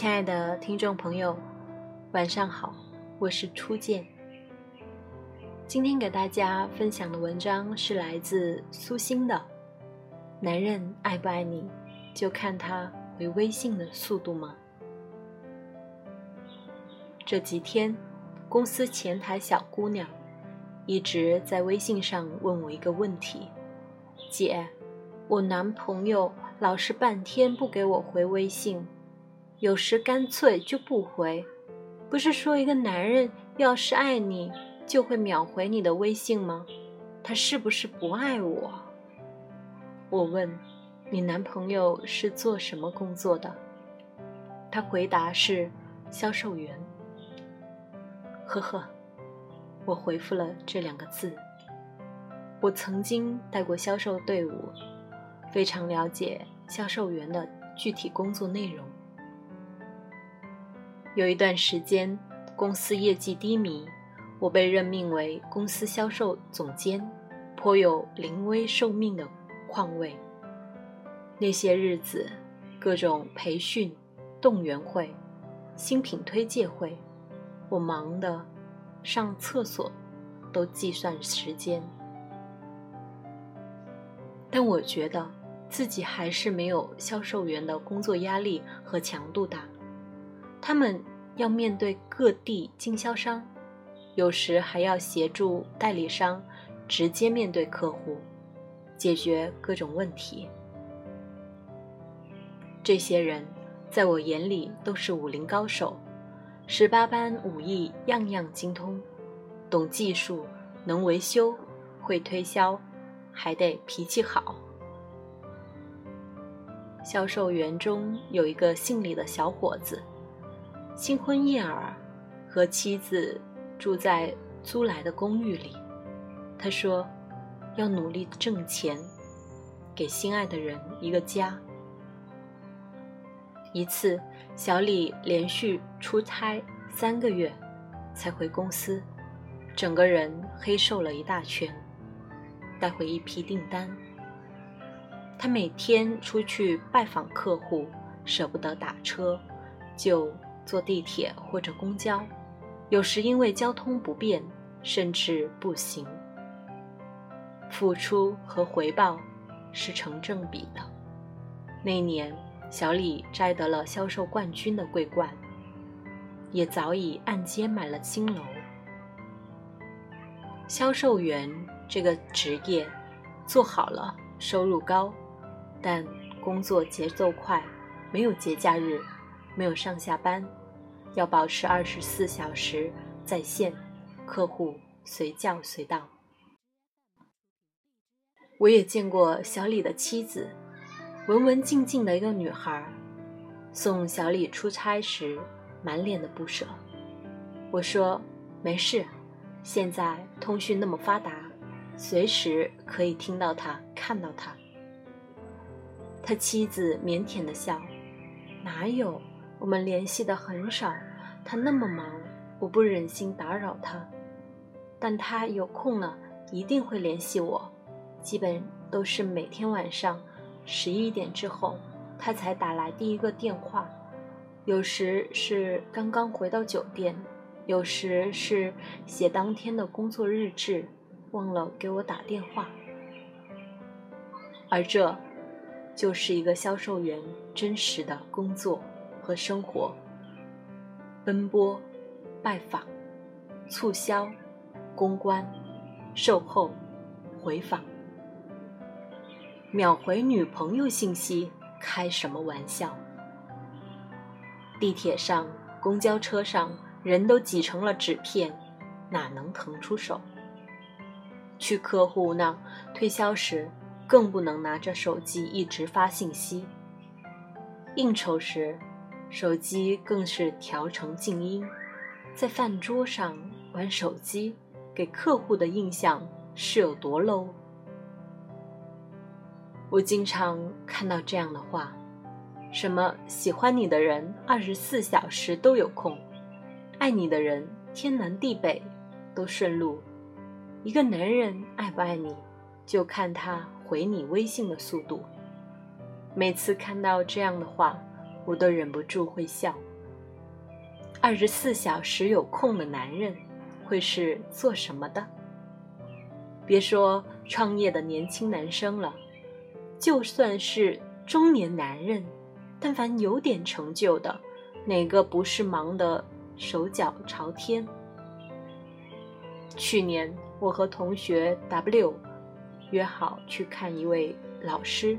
亲爱的听众朋友，晚上好，我是初见。今天给大家分享的文章是来自苏欣的《男人爱不爱你，就看他回微信的速度吗》。这几天，公司前台小姑娘一直在微信上问我一个问题：“姐，我男朋友老是半天不给我回微信。”有时干脆就不回，不是说一个男人要是爱你，就会秒回你的微信吗？他是不是不爱我？我问，你男朋友是做什么工作的？他回答是销售员。呵呵，我回复了这两个字。我曾经带过销售队伍，非常了解销售员的具体工作内容。有一段时间，公司业绩低迷，我被任命为公司销售总监，颇有临危受命的况味。那些日子，各种培训、动员会、新品推介会，我忙得上厕所都计算时间。但我觉得自己还是没有销售员的工作压力和强度大。他们要面对各地经销商，有时还要协助代理商直接面对客户，解决各种问题。这些人在我眼里都是武林高手，十八般武艺样样精通，懂技术，能维修，会推销，还得脾气好。销售员中有一个姓李的小伙子。新婚燕尔，和妻子住在租来的公寓里。他说：“要努力挣钱，给心爱的人一个家。”一次，小李连续出差三个月才回公司，整个人黑瘦了一大圈，带回一批订单。他每天出去拜访客户，舍不得打车，就。坐地铁或者公交，有时因为交通不便，甚至步行。付出和回报是成正比的。那年，小李摘得了销售冠军的桂冠，也早已按揭买了新楼。销售员这个职业，做好了收入高，但工作节奏快，没有节假日，没有上下班。要保持二十四小时在线，客户随叫随到。我也见过小李的妻子，文文静静的一个女孩，送小李出差时满脸的不舍。我说没事，现在通讯那么发达，随时可以听到他，看到他。他妻子腼腆的笑，哪有？我们联系的很少，他那么忙，我不忍心打扰他。但他有空了，一定会联系我，基本都是每天晚上十一点之后，他才打来第一个电话。有时是刚刚回到酒店，有时是写当天的工作日志，忘了给我打电话。而这，就是一个销售员真实的工作。和生活，奔波、拜访、促销、公关、售后、回访，秒回女朋友信息，开什么玩笑？地铁上、公交车上，人都挤成了纸片，哪能腾出手？去客户那推销时，更不能拿着手机一直发信息。应酬时。手机更是调成静音，在饭桌上玩手机，给客户的印象是有多 low？我经常看到这样的话：什么喜欢你的人二十四小时都有空，爱你的人天南地北都顺路。一个男人爱不爱你，就看他回你微信的速度。每次看到这样的话。我都忍不住会笑。二十四小时有空的男人会是做什么的？别说创业的年轻男生了，就算是中年男人，但凡有点成就的，哪个不是忙得手脚朝天？去年我和同学 W 约好去看一位老师，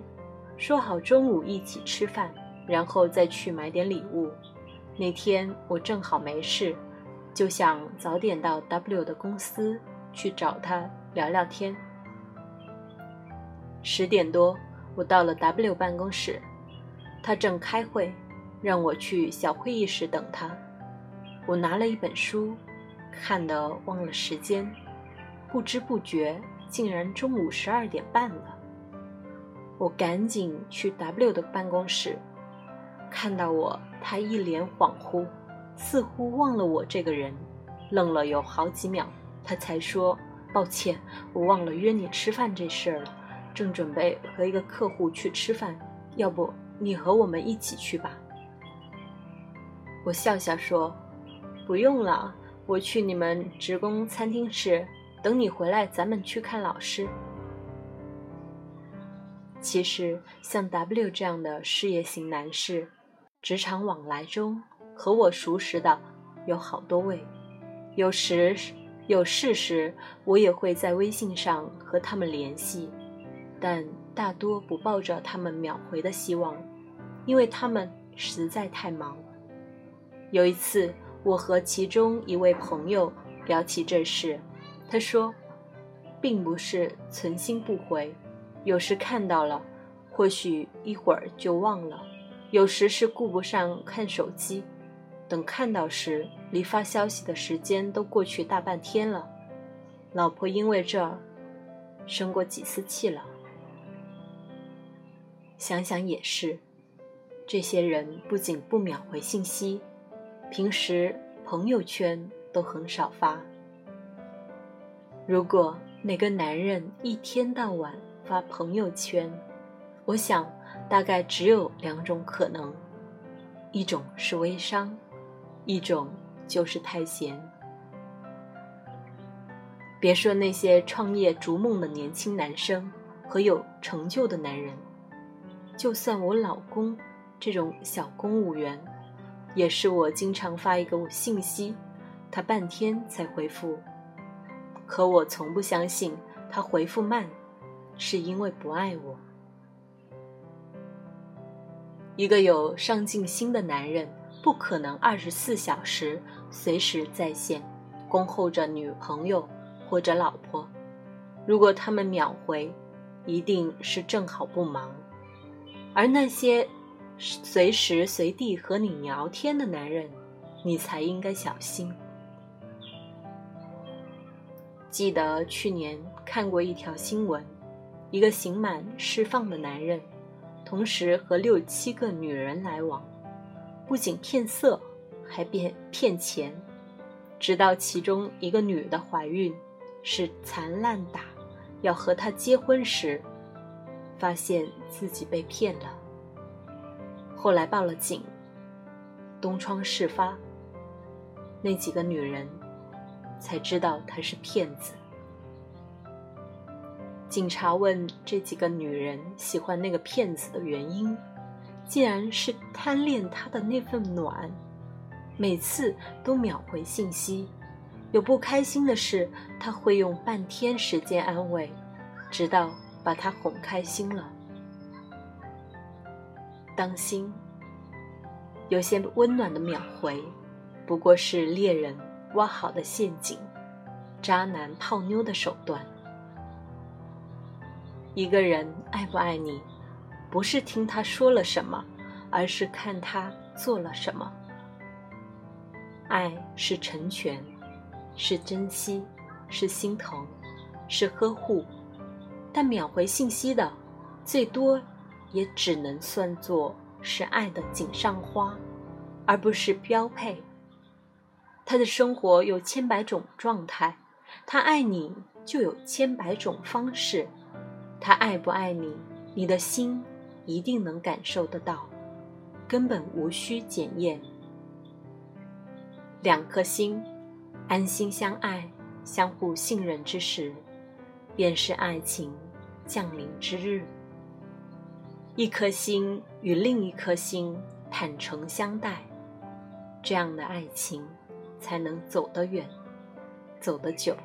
说好中午一起吃饭，然后再去买点礼物。那天我正好没事，就想早点到 W 的公司去找他聊聊天。十点多，我到了 W 办公室，他正开会，让我去小会议室等他。我拿了一本书，看得忘了时间，不知不觉竟然中午十二点半了。我赶紧去 W 的办公室。看到我，他一脸恍惚，似乎忘了我这个人，愣了有好几秒，他才说：“抱歉，我忘了约你吃饭这事儿了，正准备和一个客户去吃饭，要不你和我们一起去吧？”我笑笑说：“不用了，我去你们职工餐厅吃，等你回来咱们去看老师。”其实，像 W 这样的事业型男士。职场往来中，和我熟识的有好多位，有时有事时，我也会在微信上和他们联系，但大多不抱着他们秒回的希望，因为他们实在太忙。有一次，我和其中一位朋友聊起这事，他说，并不是存心不回，有时看到了，或许一会儿就忘了。有时是顾不上看手机，等看到时，离发消息的时间都过去大半天了。老婆因为这儿生过几次气了。想想也是，这些人不仅不秒回信息，平时朋友圈都很少发。如果哪个男人一天到晚发朋友圈，我想。大概只有两种可能，一种是微商，一种就是太闲。别说那些创业逐梦的年轻男生和有成就的男人，就算我老公这种小公务员，也是我经常发一个信息，他半天才回复。可我从不相信他回复慢，是因为不爱我。一个有上进心的男人，不可能二十四小时随时在线，恭候着女朋友或者老婆。如果他们秒回，一定是正好不忙。而那些随时随地和你聊天的男人，你才应该小心。记得去年看过一条新闻，一个刑满释放的男人。同时和六七个女人来往，不仅骗色，还骗骗钱，直到其中一个女的怀孕，是残烂打，要和他结婚时，发现自己被骗了。后来报了警，东窗事发，那几个女人才知道他是骗子。警察问这几个女人喜欢那个骗子的原因，竟然是贪恋他的那份暖，每次都秒回信息。有不开心的事，他会用半天时间安慰，直到把他哄开心了。当心，有些温暖的秒回，不过是猎人挖好的陷阱，渣男泡妞的手段。一个人爱不爱你，不是听他说了什么，而是看他做了什么。爱是成全，是珍惜，是心疼，是呵护，但秒回信息的，最多也只能算作是爱的锦上花，而不是标配。他的生活有千百种状态，他爱你就有千百种方式。他爱不爱你，你的心一定能感受得到，根本无需检验。两颗心安心相爱、相互信任之时，便是爱情降临之日。一颗心与另一颗心坦诚相待，这样的爱情才能走得远，走得久。